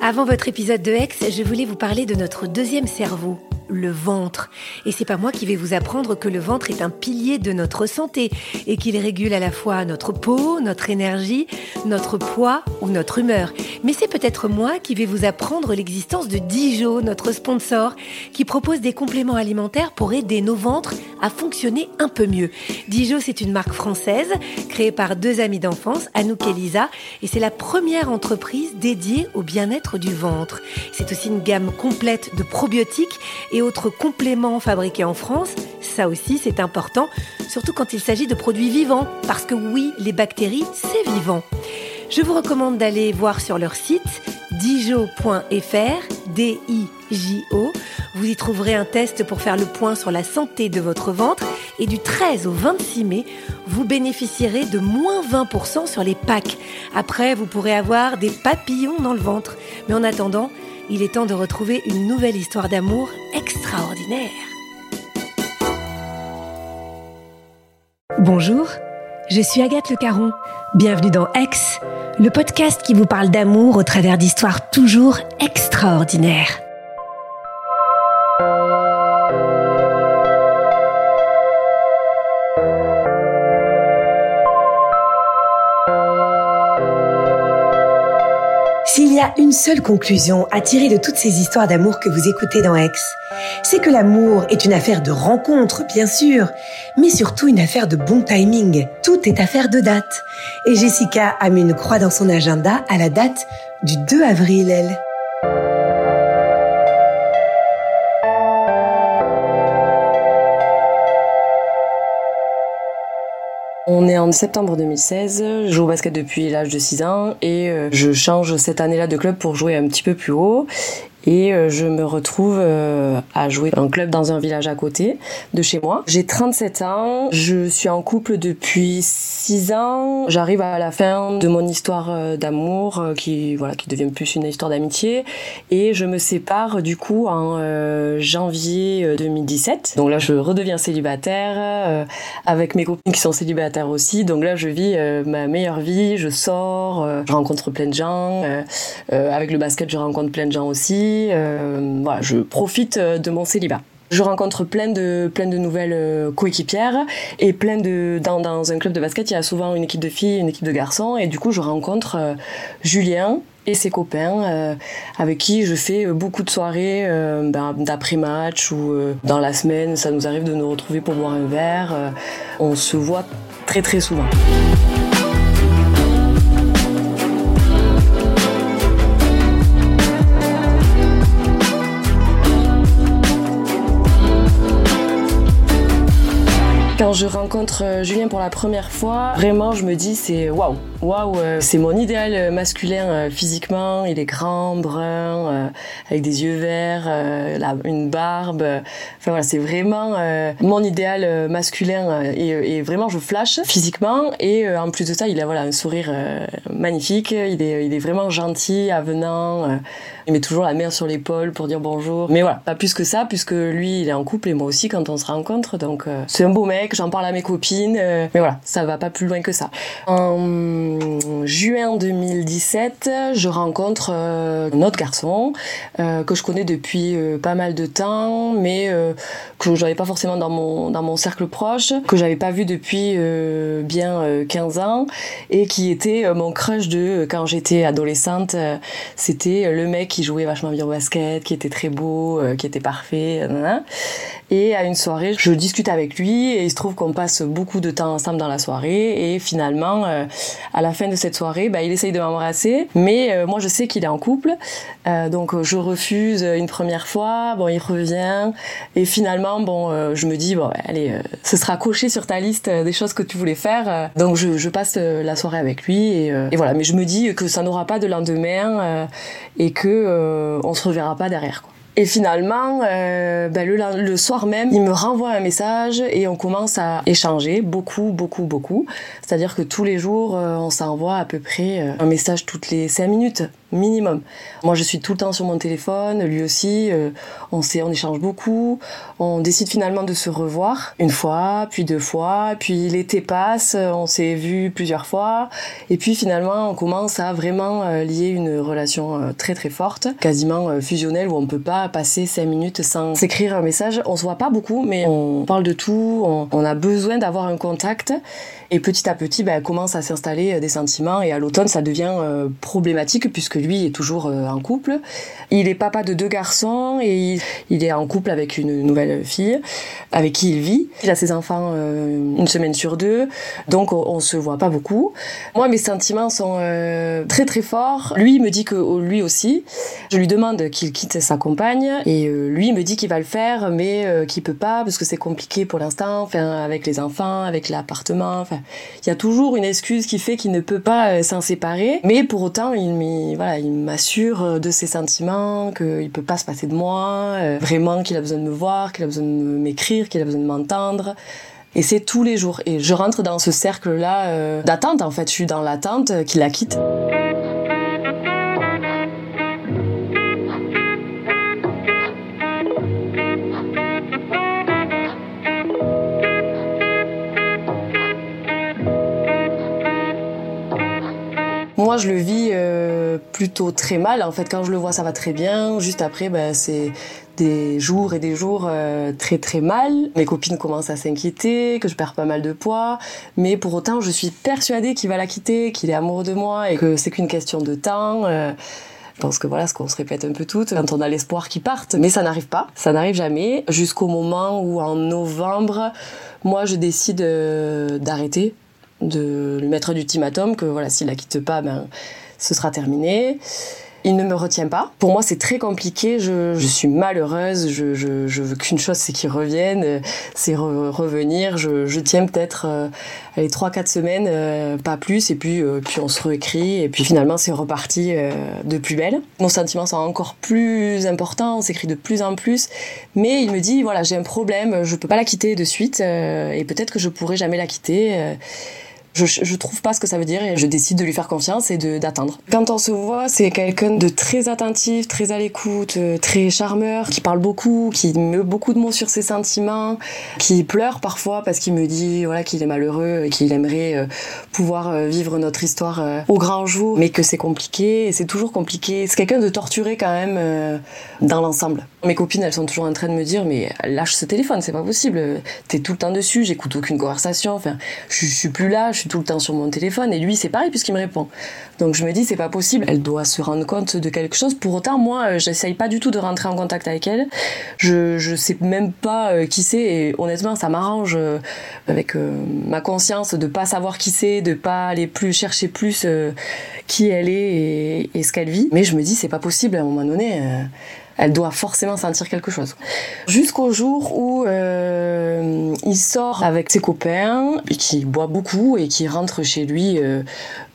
Avant votre épisode de Hex, je voulais vous parler de notre deuxième cerveau, le ventre. Et c'est pas moi qui vais vous apprendre que le ventre est un pilier de notre santé et qu'il régule à la fois notre peau, notre énergie, notre poids ou notre humeur. Mais c'est peut-être moi qui vais vous apprendre l'existence de Dijo, notre sponsor, qui propose des compléments alimentaires pour aider nos ventres à fonctionner un peu mieux. Dijo, c'est une marque française créée par deux amis d'enfance, Anouk et Lisa, et c'est la première entreprise dédiée au bien-être du ventre. C'est aussi une gamme complète de probiotiques et autres compléments fabriqués en France, ça aussi c'est important, surtout quand il s'agit de produits vivants, parce que oui, les bactéries, c'est vivant. Je vous recommande d'aller voir sur leur site dijo.fr, D-I-J-O. Vous y trouverez un test pour faire le point sur la santé de votre ventre et du 13 au 26 mai, vous bénéficierez de moins 20% sur les packs. Après, vous pourrez avoir des papillons dans le ventre. Mais en attendant, il est temps de retrouver une nouvelle histoire d'amour extraordinaire. Bonjour, je suis Agathe Le Caron. Bienvenue dans Ex, le podcast qui vous parle d'amour au travers d'histoires toujours extraordinaires. Y a une seule conclusion à tirer de toutes ces histoires d'amour que vous écoutez dans Aix, c'est que l'amour est une affaire de rencontre, bien sûr, mais surtout une affaire de bon timing. Tout est affaire de date. Et Jessica a mis une croix dans son agenda à la date du 2 avril, elle. On est en septembre 2016, je joue au basket depuis l'âge de 6 ans et euh, je change cette année-là de club pour jouer un petit peu plus haut et euh, je me retrouve euh, à jouer en club dans un village à côté de chez moi. J'ai 37 ans, je suis en couple depuis 6 ans. J'arrive à la fin de mon histoire euh, d'amour qui voilà qui devient plus une histoire d'amitié et je me sépare du coup en janvier 2017. Donc là je redeviens célibataire avec mes copines qui sont célibataires aussi. Donc là je vis ma meilleure vie, je sors, je rencontre plein de gens avec le basket je rencontre plein de gens aussi euh, voilà, je profite euh, de mon célibat. Je rencontre plein de, plein de nouvelles euh, coéquipières et plein de dans, un club de basket, il y a souvent une équipe de filles, une équipe de garçons et du coup je rencontre Julien et ses copains avec qui je fais beaucoup de soirées ben, d'après-match ou dans la semaine, ça nous arrive de nous retrouver pour boire un verre. on se voit très très souvent. Quand je rencontre euh, Julien pour la première fois, vraiment je me dis c'est waouh, waouh, euh, c'est mon idéal euh, masculin physiquement. Il est grand, brun, avec des yeux verts, une barbe. Enfin voilà, c'est vraiment mon idéal masculin et, vraiment je flash physiquement et en plus de ça il a voilà un sourire magnifique. Il est, il est vraiment gentil, avenant. Il met toujours la main sur l'épaule pour dire bonjour. Mais voilà, pas plus que ça puisque lui il est en couple et moi aussi quand on se rencontre. Donc c'est un beau mec j'en parle à mes copines, euh, mais voilà, ça va pas plus loin que ça. En juin 2017, je rencontre euh, un autre garçon euh, que je connais depuis pas mal de temps, mais que j'avais pas forcément dans mon dans mon cercle proche, que j'avais pas vu depuis bien 15 ans et qui était mon crush de quand j'étais adolescente. C'était le mec qui jouait vachement bien au basket, qui était très beau, qui était parfait. Et à une soirée, je discute avec lui et il se trouve qu'on passe beaucoup de temps ensemble dans la soirée. Et finalement, euh, à la fin de cette soirée, bah, il essaye de m'embrasser, mais euh, moi je sais qu'il est en couple, euh, donc je refuse une première fois, bon il revient. Et finalement, bon, je me dis, bon allez, ce sera coché sur ta liste des choses que tu voulais faire, donc je, je passe la soirée avec lui et, et, voilà, mais je me dis que ça n'aura pas de lendemain et que on se reverra pas derrière. Quoi. Et finalement, euh, ben le, le, soir même, il me renvoie un message et on commence à échanger beaucoup, beaucoup, beaucoup. C'est-à-dire que tous les jours, euh, on s'envoie à peu près euh, un message toutes les cinq minutes minimum. Moi, je suis tout le temps sur mon téléphone, lui aussi. Euh, on sait, on échange beaucoup. On décide finalement de se revoir une fois, puis deux fois, puis l'été passe, on s'est vu plusieurs fois, et puis finalement, on commence à vraiment euh, lier une relation euh, très très forte, quasiment fusionnelle, où on peut pas passer cinq minutes sans s'écrire un message. On se voit pas beaucoup, mais on parle de tout. On, on a besoin d'avoir un contact. Et petit à petit, bah, commence à s'installer euh, des sentiments. Et à l'automne, ça devient euh, problématique puisque lui est toujours euh, en couple. Il est papa de deux garçons et il, est en couple avec une nouvelle fille avec qui il vit. Il a ses enfants une semaine sur deux, donc on, on, se voit pas beaucoup. Moi, mes sentiments sont très très forts. Lui me dit que lui aussi. Je lui demande qu'il quitte sa compagne et lui me dit qu'il va le faire, mais qu'il peut pas parce que c'est compliqué pour l'instant, avec les enfants, avec l'appartement. Il y a toujours une excuse qui fait qu'il ne peut pas euh, s'en séparer. Mais pour autant, il voilà, il m'assure euh, de ses sentiments, qu'il peut pas se passer de moi, euh, vraiment qu'il a besoin de me voir, qu'il a besoin de m'écrire, qu'il a besoin de m'entendre. Et c'est tous les jours. Et je rentre dans ce cercle-là d'attente, en fait. Je suis dans l'attente qu'il la quitte. Moi, je le vis euh, plutôt très mal. En fait, quand je le vois, ça va très bien. Juste après, ben, c'est des jours et des jours euh, très très mal. Mes copines commencent à s'inquiéter, que je perds pas mal de poids, mais pour autant, je suis persuadée qu'il va la quitter, qu'il est amoureux de moi et que c'est qu'une question de temps. Euh, je pense que voilà ce qu'on se répète un peu toutes quand on a l'espoir qu'il parte, mais ça n'arrive pas, ça n'arrive jamais jusqu'au moment où en novembre, moi je décide d'arrêter de lui mettre un ultimatum que voilà, s'il la quitte pas, ben, ce sera terminé. Il ne me retient pas. Pour moi, c'est très compliqué. Je, je, suis malheureuse. Je, je, je veux qu'une chose, c'est qu'il revienne, c'est revenir. Je, tiens peut-être euh, les trois, quatre semaines, euh, pas plus. Et puis, euh, puis on se réécrit. Et puis finalement, c'est reparti euh, de plus belle. Nos sentiments sont encore plus importants. On s'écrit de plus en plus. Mais il me dit, voilà, j'ai un problème. Je peux pas la quitter de suite. et peut-être que je pourrai jamais la quitter je, je trouve pas ce que ça veut dire et je décide de lui faire confiance et d'attendre. Quand on se voit, c'est quelqu'un de très attentif, très à l'écoute, euh, très charmeur, qui parle beaucoup, qui met beaucoup de mots sur ses sentiments, qui pleure parfois parce qu'il me dit voilà qu'il est malheureux et qu'il aimerait euh, pouvoir euh, vivre notre histoire au grand jour, mais que c'est compliqué et c'est toujours compliqué. C'est quelqu'un de torturé quand même dans l'ensemble. Mes copines, elles sont toujours en train de me dire mais lâche ce téléphone, c'est pas possible. T'es tout le temps dessus, j'écoute aucune conversation. Enfin, je, suis plus là, je suis tout le temps sur mon téléphone et lui c'est pareil puisqu'il me répond. Donc je me dis c'est pas possible, elle doit se rendre compte de quelque chose. Pour autant moi euh, j'essaye pas du tout de rentrer en contact avec elle. Je je sais même pas euh, qui c'est et honnêtement ça m'arrange euh, avec ma conscience de pas savoir qui c'est, de pas aller plus chercher plus qui elle est et, et ce qu'elle vit. Mais je me dis c'est pas possible à un moment donné elle doit forcément sentir quelque chose. Jusqu'au jour où euh, il sort avec ses copains, qui boit beaucoup et qui rentre chez lui euh,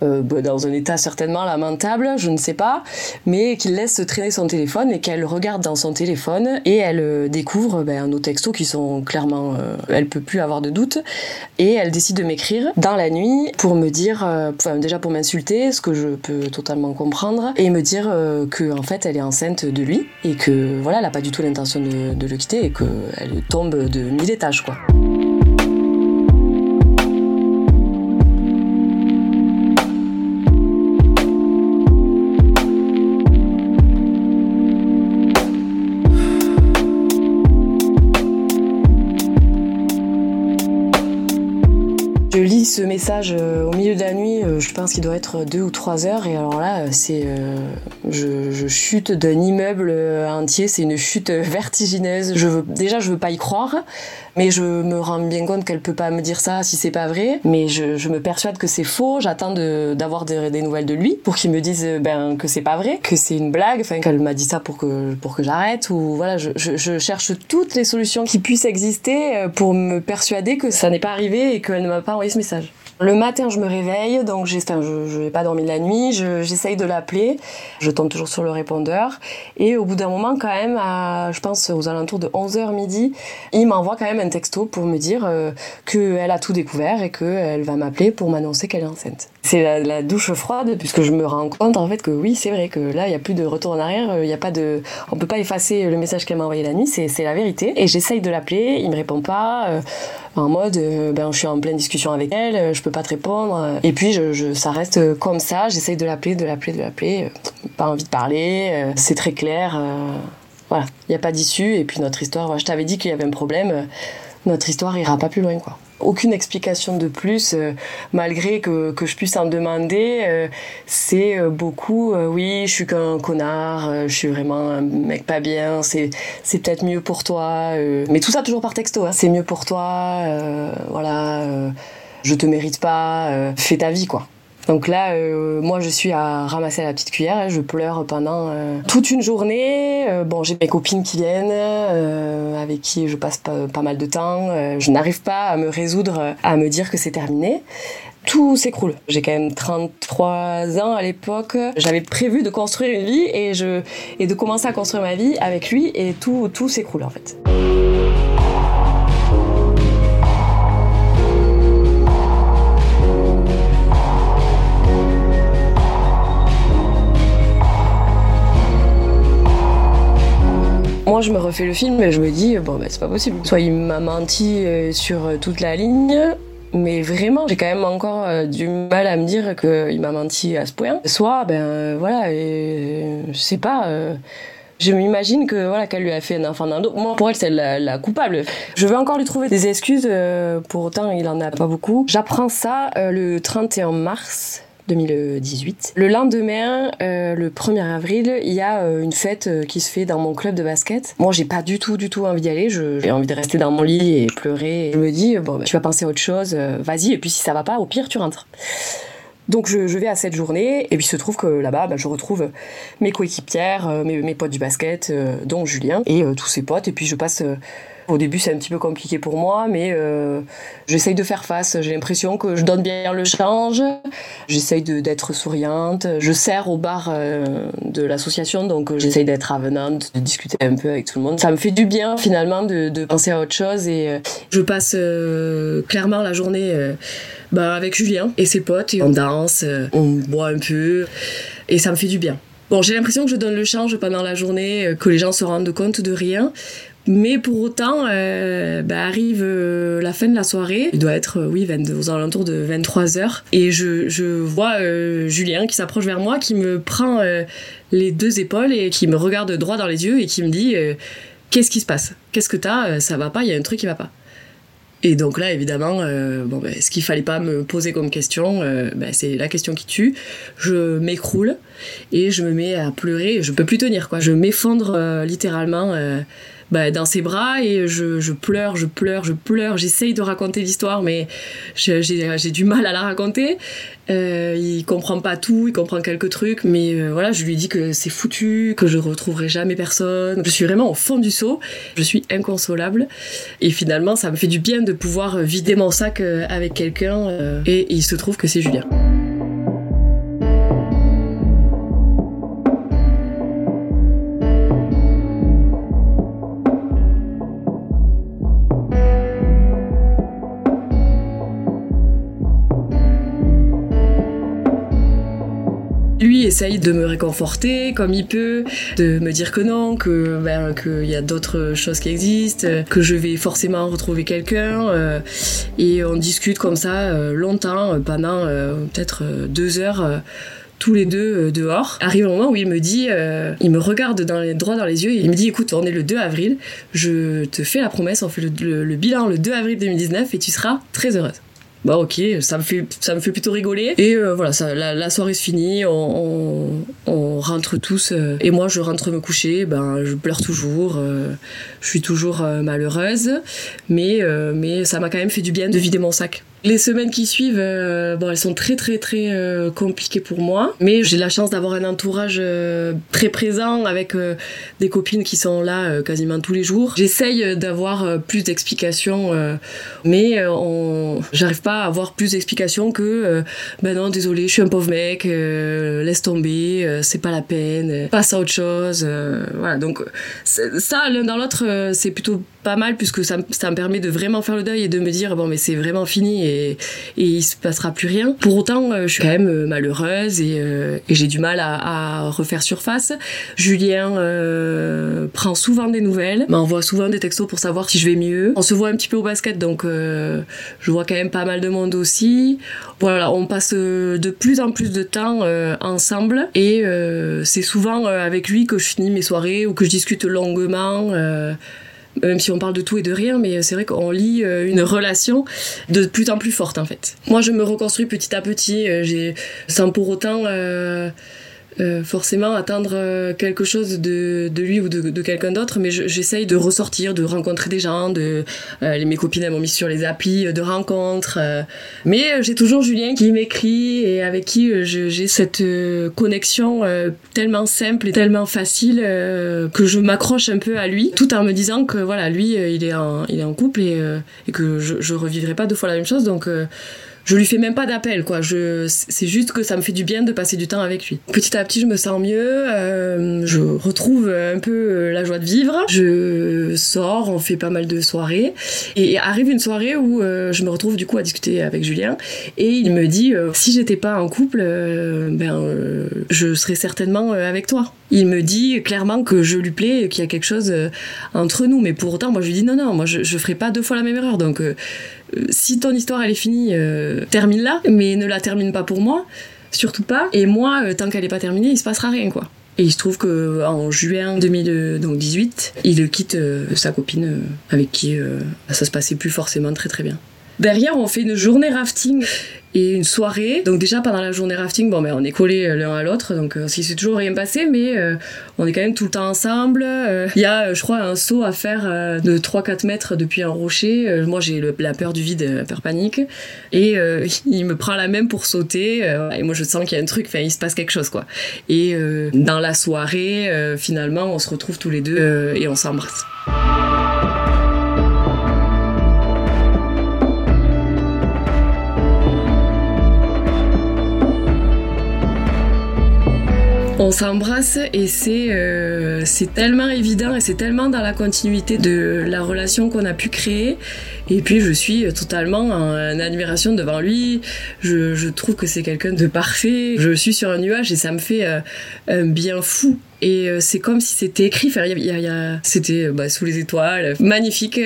euh, bah, dans un état certainement lamentable, je ne sais pas, mais qu'il laisse traîner son téléphone et qu'elle regarde dans son téléphone et elle découvre ben, nos textos qui sont clairement, elle peut plus avoir de doute et elle décide de m'écrire dans la nuit pour me dire, enfin, déjà pour m'insulter, ce que je peux totalement comprendre, et me dire que en fait elle est enceinte de lui que voilà, elle a pas du tout l'intention de, de, le quitter et qu'elle tombe de mille étages quoi. ce message au milieu de la nuit, je pense qu'il doit être deux ou trois heures. Et alors là, c'est, je, chute d'un immeuble entier. C'est une chute vertigineuse. Je veux, déjà, je veux pas y croire, mais je me rends bien compte qu'elle peut pas me dire ça si c'est pas vrai. Mais je, me persuade que c'est faux. J'attends d'avoir des, nouvelles de lui pour qu'il me dise ben que c'est pas vrai, que c'est une blague, qu'elle m'a dit ça pour que j'arrête ou voilà. Je, je, je cherche toutes les solutions qui puissent exister pour me persuader que ça n'est pas arrivé et qu'elle ne m'a pas envoyé ce message. Le matin, je me réveille, donc j'ai, je n'ai pas dormi la nuit, j'essaye de l'appeler, je tombe toujours sur le répondeur, et au bout d'un moment, quand même, à, je pense aux alentours de 11h midi, il m'envoie quand même un texto pour me dire euh, qu'elle a tout découvert et qu'elle va m'appeler pour m'annoncer qu'elle est enceinte. C'est la, douche froide, puisque je me rends compte en fait que oui, c'est vrai que là, il n'y a plus de retour en arrière, il y a pas de, on peut pas effacer le message qu'elle m'a envoyé la nuit, c'est, la vérité. Et j'essaye de l'appeler, il me répond pas, euh, en mode, euh, ben, je suis en pleine discussion avec elle, je peux pas te répondre. Et puis, je, ça reste comme ça. J'essaye de l'appeler, de l'appeler, de l'appeler. Pas envie de parler. Euh, c'est très clair. Euh, voilà, il n'y a pas d'issue. Et puis, notre histoire, je t'avais dit qu'il y avait un problème. Notre histoire ira pas plus loin, quoi aucune explication de plus, euh, malgré que, je puisse en demander. c'est beaucoup, oui, je suis qu'un connard, je suis vraiment un mec pas bien, c'est, c'est peut-être mieux pour toi. mais tout ça toujours par texto, hein. c'est mieux pour toi, voilà je te mérite pas, euh, fais ta vie quoi. Donc là, euh, moi, je suis à ramasser la petite cuillère. Je pleure pendant euh, toute une journée. bon, j'ai mes copines qui viennent, avec qui je passe pas, mal de temps. je n'arrive pas à me résoudre à me dire que c'est terminé. Tout s'écroule. J'ai quand même 33 ans à l'époque. J'avais prévu de construire une vie et, je, et de commencer à construire ma vie avec lui et tout, tout s'écroule en fait. Je me refais le film et je me dis, bon, bah, c'est pas possible. Soit il m'a menti euh, sur euh, toute la ligne, mais vraiment, j'ai quand même encore euh, du mal à me dire qu'il m'a menti à ce point. Soit, ben voilà, et, je sais pas. je m'imagine que voilà qu'elle lui a fait un enfant d'un autre. Moi, pour elle, c'est la, coupable. Je veux encore lui trouver des excuses. pour autant, il en a pas beaucoup. J'apprends ça le 31 mars 2018. Le lendemain, euh, le 1er avril, il y a euh, une fête euh, qui se fait dans mon club de basket. Moi, j'ai pas du tout, du tout envie d'y aller. J'ai envie de rester dans mon lit et pleurer. je me dis, bon, bah, tu vas penser à autre chose, vas-y. Et puis si ça va pas, au pire, tu rentres. Donc je, vais à cette journée et puis il se trouve que là-bas bah, je retrouve mes coéquipières, mes, mes, potes du basket, dont Julien et tous ses potes et puis je passe au début, c'est un petit peu compliqué pour moi, mais euh, j'essaye de faire face. J'ai l'impression que je donne bien le change. J'essaye d'être souriante. Je sers au bar euh, de l'association, donc euh, j'essaye d'être avenante, de discuter un peu avec tout le monde. Ça me fait du bien finalement de, de penser à autre chose et je passe clairement la journée bah, avec Julien et ses potes et on danse, on boit un peu et ça me fait du bien. Bon, j'ai l'impression que je donne le change pendant la journée, que les gens se rendent compte de rien. Mais pour autant, euh, bah, arrive euh, la fin de la soirée. Il doit être, euh, oui, 22, aux alentours de 23 heures. Et je, je vois euh, Julien qui s'approche vers moi, qui me prend les deux épaules et qui me regarde droit dans les yeux et qui me dit Qu'est-ce qui se passe? Qu'est-ce que t'as? Ça va pas? Il y a un truc qui va pas. Et donc là, évidemment, bon, ben, ce qu'il fallait pas me poser comme question, ben, c'est la question qui tue. Je m'écroule et je me mets à pleurer. Je peux plus tenir, quoi. Je m'effondre littéralement bah, dans ses bras et je, je, pleure, je pleure, je pleure. J'essaye de raconter l'histoire, mais j'ai du mal à la raconter. Euh, il comprend pas tout, il comprend quelques trucs, mais euh, voilà, je lui dis que c'est foutu, que je retrouverai jamais personne. Je suis vraiment au fond du seau, je suis inconsolable. Et finalement, ça me fait du bien de pouvoir vider mon sac euh, avec quelqu'un. Euh, et il se trouve que c'est Julien. Essaye de me réconforter comme il peut, de me dire que non, que ben qu'il y a d'autres choses qui existent, que je vais forcément retrouver quelqu'un. Euh, et on discute comme ça euh, longtemps, pendant euh, peut-être deux heures tous les deux dehors. Arrive un moment où il me dit, il me regarde dans les, droit dans les yeux et il me dit écoute, on est le 2 avril, je te fais la promesse, on fait le bilan le 2 avril 2019 et tu seras très heureuse. Bah ok, ça me fait, ça me fait plutôt rigoler. Et euh, voilà, ça, la, soirée se finit, on, on, rentre tous. Euh, et moi, je rentre me coucher, ben, je pleure toujours, euh, je suis toujours malheureuse. Mais, mais ça m'a quand même fait du bien de vider mon sac. Les semaines qui suivent, euh, bon, elles sont très très très euh, compliquées pour moi, mais j'ai la chance d'avoir un entourage euh, très présent avec des copines qui sont là quasiment tous les jours. J'essaye d'avoir plus d'explications, mais on... j'arrive pas à avoir plus d'explications que ben non désolé, je suis un pauvre mec, laisse tomber, c'est pas la peine, passe à autre chose. voilà, donc ça l'un dans l'autre, c'est plutôt pas mal puisque ça, ça me permet de vraiment faire le deuil et de me dire bon mais c'est vraiment fini et, et il se passera plus rien. Pour autant, euh, je suis quand même euh, malheureuse et, euh, et j'ai du mal à, refaire surface. Julien prend souvent des nouvelles, m'envoie souvent des textos pour savoir si je vais mieux. On se voit un petit peu au basket donc je vois quand même pas mal de monde aussi. Voilà, on passe de plus en plus de temps ensemble et c'est souvent avec lui que je finis mes soirées ou que je discute longuement même si on parle de tout et de rien, mais c'est vrai qu'on lit euh, une relation de plus en plus forte en fait. Moi, je me reconstruis petit à petit, euh, j'ai sans pour autant euh, forcément attendre euh, quelque chose de, de lui ou de, de quelqu'un d'autre, mais j'essaye de ressortir, de rencontrer des gens, de euh, mes copines m'ont mis sur les applis de rencontres, mais j'ai toujours Julien qui m'écrit et avec qui j'ai cette connexion tellement simple et tellement facile que je m'accroche un peu à lui, tout en me disant que voilà lui il est en, il est en couple et, et que je, je revivrai pas deux fois la même chose, donc je lui fais même pas d'appel quoi. Je c'est juste que ça me fait du bien de passer du temps avec lui. Petit à petit je me sens mieux euh, je retrouve un peu euh, la joie de vivre. Je sors on fait pas mal de soirées. Et arrive une soirée où euh, je me retrouve du coup à discuter avec Julien. Et il me dit si j'étais pas en couple ben je serais certainement avec toi. Il me dit clairement que je lui plais qu'il y a quelque chose entre nous. Mais pour autant moi je lui dis non non moi je, je ferai pas deux fois la même erreur. Donc si ton histoire elle est finie, euh, termine là, mais ne la termine pas pour moi, surtout pas. Et moi, euh, tant qu'elle est pas terminée, il se passera rien quoi. Et il se trouve que en juin 2018, il quitte euh, sa copine avec qui ça se passait plus forcément très très bien. Derrière, on fait une journée rafting et une soirée. Donc déjà pendant la journée rafting, bon ben on est collés euh, l'un à l'autre, donc euh, si c'est toujours rien passé, mais euh, on est quand même tout le temps ensemble. Il y a, je crois, un saut à faire de 3-4 mètres depuis un rocher. moi j'ai la peur du vide, peur panique, et il me prend la même pour sauter. et moi je sens qu'il y a un truc, enfin il se passe quelque chose quoi. Et dans la soirée, finalement, on se retrouve tous les deux et on s'embrasse. On s'embrasse et c'est euh, c'est tellement évident et c'est tellement dans la continuité de la relation qu'on a pu créer. Et puis je suis totalement en, admiration devant lui. Je, je trouve que c'est quelqu'un de parfait. Je suis sur un nuage et ça me fait euh, un bien fou. Et euh, c'est comme si c'était écrit. C'était bah, sous les étoiles. Magnifique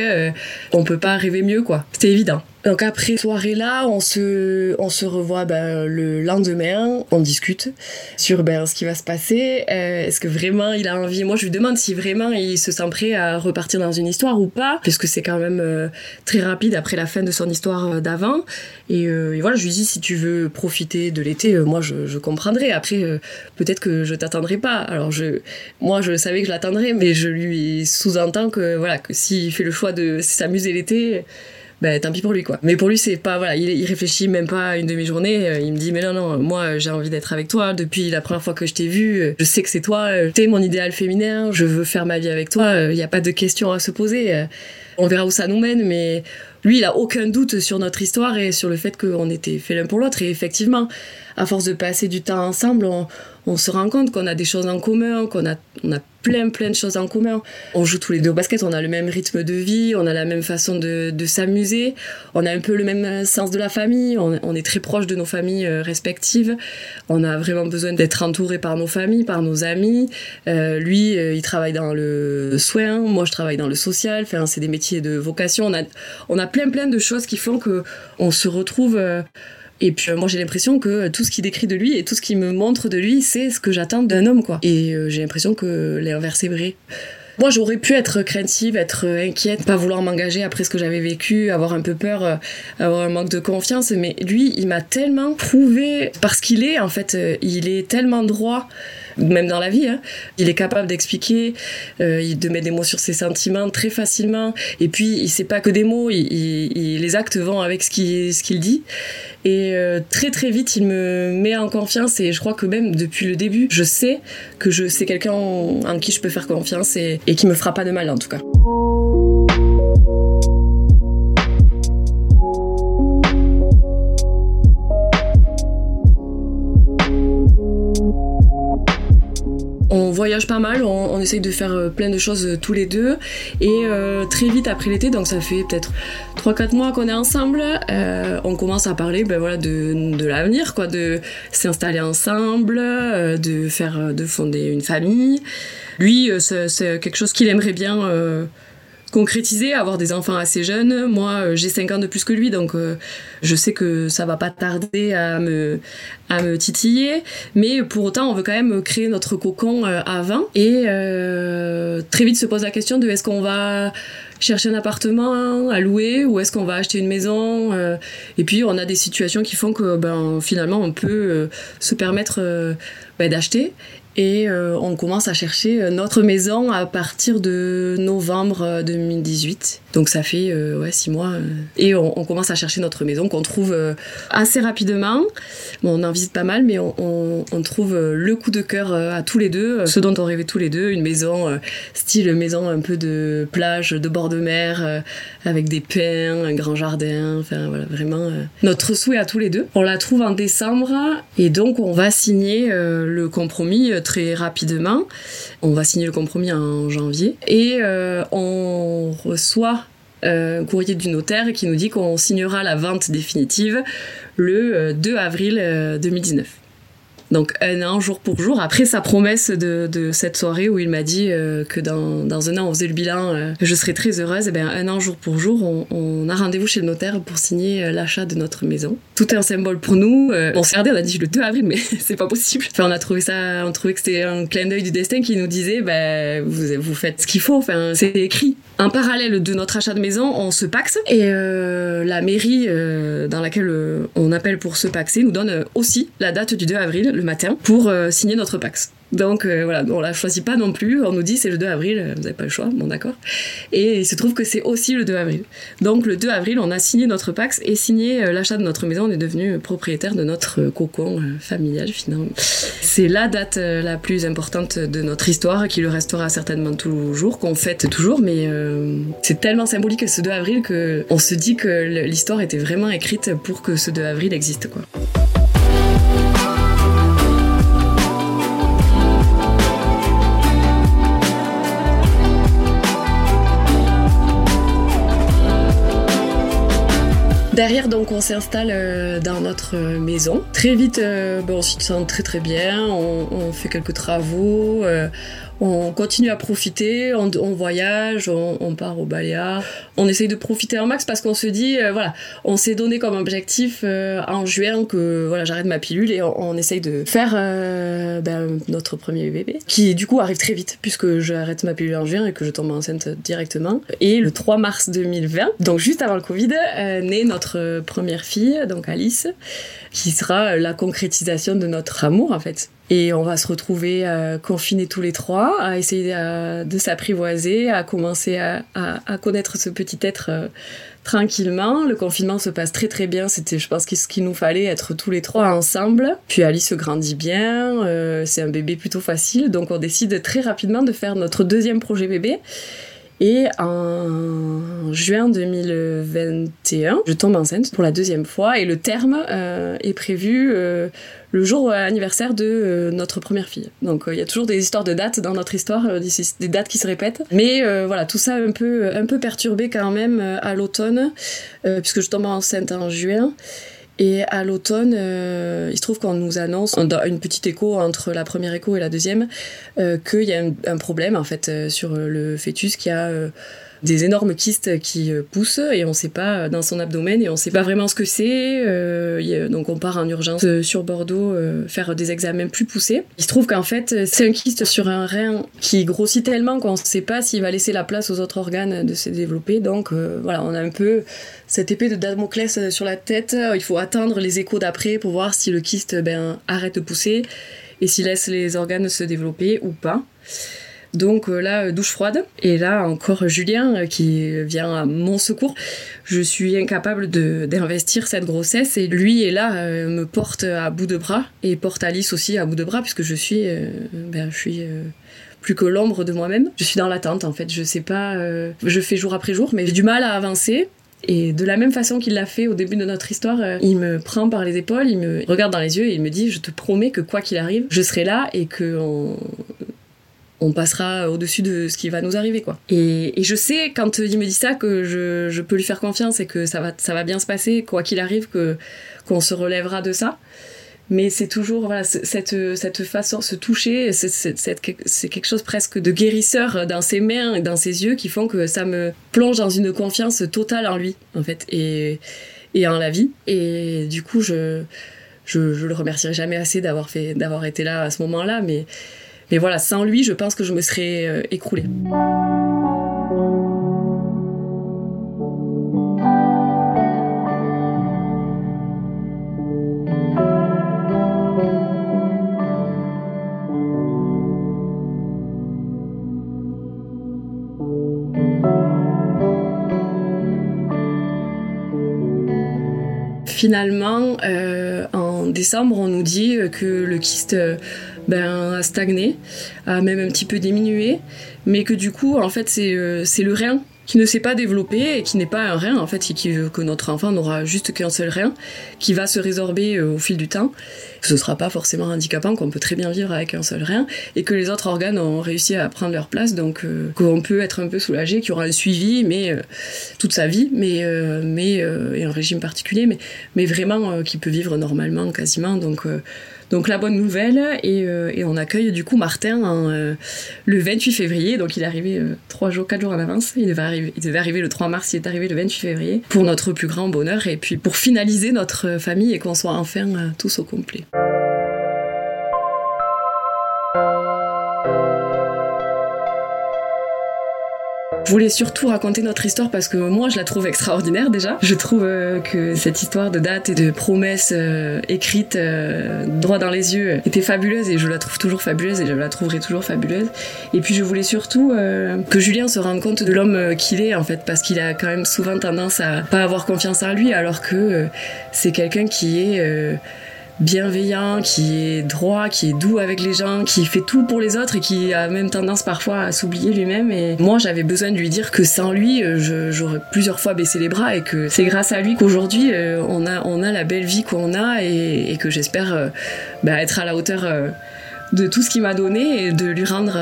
on peut pas rêver mieux quoi. C'était évident donc après soirée là, on se, on se revoit ben, le lendemain, on discute sur ben, ce qui va se passer. Euh, est-ce que vraiment il a envie? Moi, je lui demande si vraiment il se sent prêt à repartir dans une histoire ou pas, parce que c'est quand même euh, très rapide après la fin de son histoire euh, d'avant. Et, voilà, je lui dis si tu veux profiter de l'été, moi je, comprendrai. Après, peut-être que je t'attendrai pas. Alors je, moi je savais que je l'attendrai, mais je lui sous-entends que voilà que s'il fait le choix de s'amuser l'été ben tant pis pour lui quoi. Mais pour lui c'est pas voilà, il, réfléchit même pas une demi-journée, euh, il me dit mais non non, moi j'ai envie d'être avec toi depuis la première fois que je t'ai vu, euh, je sais que c'est toi, euh, t'es mon idéal féminin, je veux faire ma vie avec toi, il n'y a pas de questions à se poser. On verra où ça nous mène mais lui il a aucun doute sur notre histoire et sur le fait qu'on était fait l'un pour l'autre et effectivement à force de passer du temps ensemble, on, on se rend compte qu'on a des choses en commun, qu'on a, on a plein plein de choses en commun. On joue tous les deux au basket, on a le même rythme de vie, on a la même façon de, de s'amuser, on a un peu le même sens de la famille, on, est très proche de nos familles euh, respectives, on a vraiment besoin d'être entouré par nos familles, par nos amis. Euh, lui, euh, il travaille dans le soin, moi je travaille dans le social, enfin, c'est des métiers de vocation. On a, on a plein plein de choses qui font que on se retrouve euh, et puis euh, moi j'ai l'impression que tout ce qu'il décrit de lui et tout ce qu'il me montre de lui, c'est ce que j'attends d'un homme quoi. Et euh, j'ai l'impression que l'inverse est vrai. Moi, j'aurais pu être craintive, être inquiète, pas vouloir m'engager après ce que j'avais vécu, avoir un peu peur, avoir un manque de confiance. Mais lui, il m'a tellement prouvé parce qu'il est, en fait, il est tellement droit même dans la vie. Hein. Il est capable d'expliquer, euh, de mettre des mots sur ses sentiments très facilement. Et puis, il sait pas que des mots, il, les actes vont avec ce qu'il ce dit. Et euh, très très vite, il me met en confiance. Et je crois que même depuis le début, je sais que je c'est quelqu'un en, qui je peux faire confiance et, et qui me fera pas de mal en tout cas. On voyage pas mal, on, essaye de faire euh, plein de choses euh, tous les deux. Et euh, très vite après l'été, donc ça fait peut-être 3-4 mois qu'on est ensemble, on commence à parler ben voilà, de, de l'avenir, quoi, de s'installer ensemble, de, faire, de fonder une famille. Lui, c'est quelque chose qu'il aimerait bien concrétiser, avoir des enfants assez jeunes. Moi, euh, j'ai 5 ans de plus que lui, donc euh, je sais que ça va pas tarder à me, à me titiller. Mais pour autant, on veut quand même créer notre cocon euh, avant. Et très vite se pose la question de est-ce qu'on va chercher un appartement à louer ou est-ce qu'on va acheter une maison et puis on a des situations qui font que ben finalement on peut se permettre ben, d'acheter et euh, on commence à chercher euh, notre maison à partir de novembre 2018. Euh, Donc ça fait ouais, six mois. Et on, commence à chercher notre maison qu'on trouve assez rapidement. Bon, on en visite pas mal, mais on, on, trouve le coup de cœur à tous les deux, ce dont on rêvait tous les deux. Une maison style maison un peu de plage, de bord de mer, avec des pins, un grand jardin. Enfin voilà, vraiment notre souhait à tous les deux. On la trouve en décembre et donc on va signer le compromis très rapidement. On va signer le compromis en janvier et euh, on reçoit euh, un courrier du notaire qui nous dit qu'on signera la vente définitive le 2 euh, avril 2019. Donc un an, jour pour jour, après sa promesse de, cette soirée où il m'a dit euh, que dans, un an on faisait le bilan, euh, je serais très heureuse, et eh bien un an, jour pour jour, on, a rendez-vous chez le notaire pour signer euh, l'achat de notre maison. Tout est un symbole pour nous. on s'est regardé, on a dit le 2 avril, mais c'est pas possible. Enfin, on a trouvé ça, on trouvait que c'était un clin d'œil du destin qui nous disait, ben, vous, vous faites ce qu'il faut, enfin, c'est écrit. En parallèle de notre achat de maison, on se paxe et la mairie dans laquelle on appelle pour se paxer nous donne aussi la date du 2 avril le matin pour euh, signer notre Pax. Donc euh, voilà, on la choisit pas non plus. On nous dit c'est le 2 avril, vous n'avez pas le choix, bon d'accord. Et il se trouve que c'est aussi le 2 avril. Donc le 2 avril, on a signé notre Pax et signé euh, l'achat de notre maison. On est devenu propriétaire de notre cocon familial finalement. C'est la date la plus importante de notre histoire qui le restera certainement toujours, qu'on fête toujours, mais c'est tellement symbolique ce 2 avril que on se dit que l'histoire était vraiment écrite pour que ce 2 avril existe quoi. Derrière, donc, on s'installe euh, dans notre euh, maison. Très vite, euh, on s'y sent très très bien. On, on fait quelques travaux on continue à profiter, on, voyage, on, part au Baléares, on essaye de profiter un max parce qu'on se dit, euh, voilà, on s'est donné comme objectif euh, en juin que voilà, j'arrête ma pilule et on, essaye de faire euh, ben, notre premier bébé, qui du coup arrive très vite puisque j'arrête ma pilule en juin et que je tombe enceinte directement. Et le 3 mars 2020, donc juste avant le Covid, naît notre première fille, donc Alice, qui sera la concrétisation de notre amour en fait. Et on va se retrouver euh, confinés tous les trois, à essayer euh, de s'apprivoiser, à commencer à, à, connaître ce petit être euh, tranquillement. Le confinement se passe très très bien. C'était, je pense, ce qu'il nous fallait être tous les trois ensemble. Puis Alice grandit bien. c'est un bébé plutôt facile, donc on décide très rapidement de faire notre deuxième projet bébé. Et en juin 2021, je tombe enceinte pour la deuxième fois et le terme est prévu le jour anniversaire de euh, notre première fille. Donc euh, il y a toujours des histoires de dates dans notre histoire, euh, des, dates qui se répètent. Mais voilà, tout ça un peu, un peu perturbé quand même à l'automne, puisque je tombe enceinte en juin. Et à l'automne, il se trouve qu'on nous annonce, une petite écho entre la première écho et la deuxième, qu'il y a un, problème en fait sur le fœtus qui a des énormes kystes qui poussent et on sait pas dans son abdomen et on sait pas vraiment ce que c'est. donc on part en urgence sur Bordeaux faire des examens plus poussés. Il se trouve qu'en fait c'est un kyste sur un rein qui grossit tellement qu'on ne sait pas s'il va laisser la place aux autres organes de se développer. Donc voilà, on a un peu cette épée de Damoclès sur la tête. Il faut attendre les échos d'après pour voir si le kyste ben, arrête de pousser et s'il laisse les organes se développer ou pas. Donc euh, là, douche froide. Et là, encore Julien euh, qui vient à mon secours. Je suis incapable d'investir cette grossesse et lui est là, euh, me porte à bout de bras et porte Alice aussi à bout de bras puisque je suis, ben, je suis plus que l'ombre de moi-même. Je suis dans l'attente en fait. Je sais pas, je fais jour après jour, mais j'ai du mal à avancer. Et de la même façon qu'il l'a fait au début de notre histoire, euh, il me prend par les épaules, il me regarde dans les yeux et il me dit Je te promets que quoi qu'il arrive, je serai là et que passera au-dessus de ce qui va nous arriver quoi. Et, je sais quand il me dit ça que je, peux lui faire confiance et que ça va, ça va bien se passer quoi qu'il arrive, que qu'on se relèvera de ça mais c'est toujours voilà cette cette façon se toucher c'est quelque chose presque de guérisseur dans ses mains et dans ses yeux qui font que ça me plonge dans une confiance totale en lui en fait et et en la vie et du coup je je, je le remercierai jamais assez d'avoir fait d'avoir été là à ce moment-là mais mais voilà sans lui je pense que je me serais euh, écroulée. Finalement, euh, en décembre, on nous dit que le kyste ben, a stagné, a même un petit peu diminué, mais que du coup, en fait, c'est euh, le rein qui ne s'est pas développé et qui n'est pas un rein en fait, qui, que notre enfant n'aura juste qu'un seul rein, qui va se résorber euh, au fil du temps. Ce ne sera pas forcément handicapant, qu'on peut très bien vivre avec un seul rein, et que les autres organes ont réussi à prendre leur place, donc euh, qu'on peut être un peu soulagé, qu'il y aura un suivi, mais euh, toute sa vie, mais mais et un régime particulier, mais mais vraiment qui peut vivre normalement quasiment, donc donc la bonne nouvelle, et, euh, et on accueille du coup Martin euh, le 28 février, donc il est arrivé euh, trois jours, quatre jours en avance, il devait, arriver, il devait arriver le 3 mars, il est arrivé le 28 février, pour notre plus grand bonheur, et puis pour finaliser notre famille et qu'on soit enfin tous au complet. Je voulais surtout raconter notre histoire parce que moi je la trouve extraordinaire déjà. Je trouve euh, que cette histoire de date et de promesses euh, écrites euh, droit dans les yeux était fabuleuse et je la trouve toujours fabuleuse et je la trouverai toujours fabuleuse. Et puis je voulais surtout que Julien se rende compte de l'homme qu'il est en fait parce qu'il a quand même souvent tendance à pas avoir confiance en lui alors que c'est quelqu'un qui est bienveillant, qui est droit, qui est doux avec les gens, qui fait tout pour les autres et qui a même tendance parfois à s'oublier lui-même. Et moi, j'avais besoin de lui dire que sans lui, euh, j'aurais plusieurs fois baissé les bras et que c'est grâce à lui qu'aujourd'hui, euh, on a, on a la belle vie qu'on a et, que j'espère euh, bah, être à la hauteur de tout ce qu'il m'a donné et de lui rendre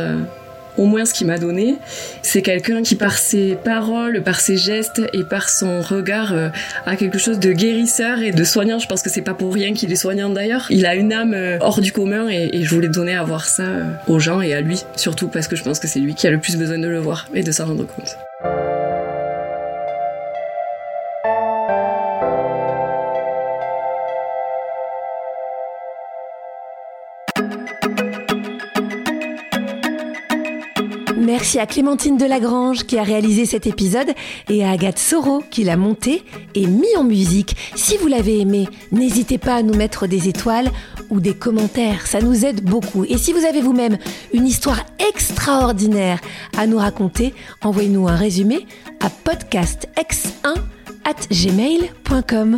au moins ce qu'il m'a donné. C'est quelqu'un qui par ses paroles, par ses gestes et par son regard euh, a quelque chose de guérisseur et de soignant. Je pense que c'est pas pour rien qu'il est soignant d'ailleurs. Il a une âme euh, hors du commun et, je voulais donner à voir ça euh, aux gens et à lui surtout parce que je pense que c'est lui qui a le plus besoin de le voir et de s'en rendre compte. Merci à Clémentine Delagrange qui a réalisé cet épisode et à Agathe Soro qui l'a monté et mis en musique. Si vous l'avez aimé, n'hésitez pas à nous mettre des étoiles ou des commentaires, ça nous aide beaucoup. Et si vous avez vous-même une histoire extraordinaire à nous raconter, envoyez-nous un résumé à podcastx1 at gmail.com.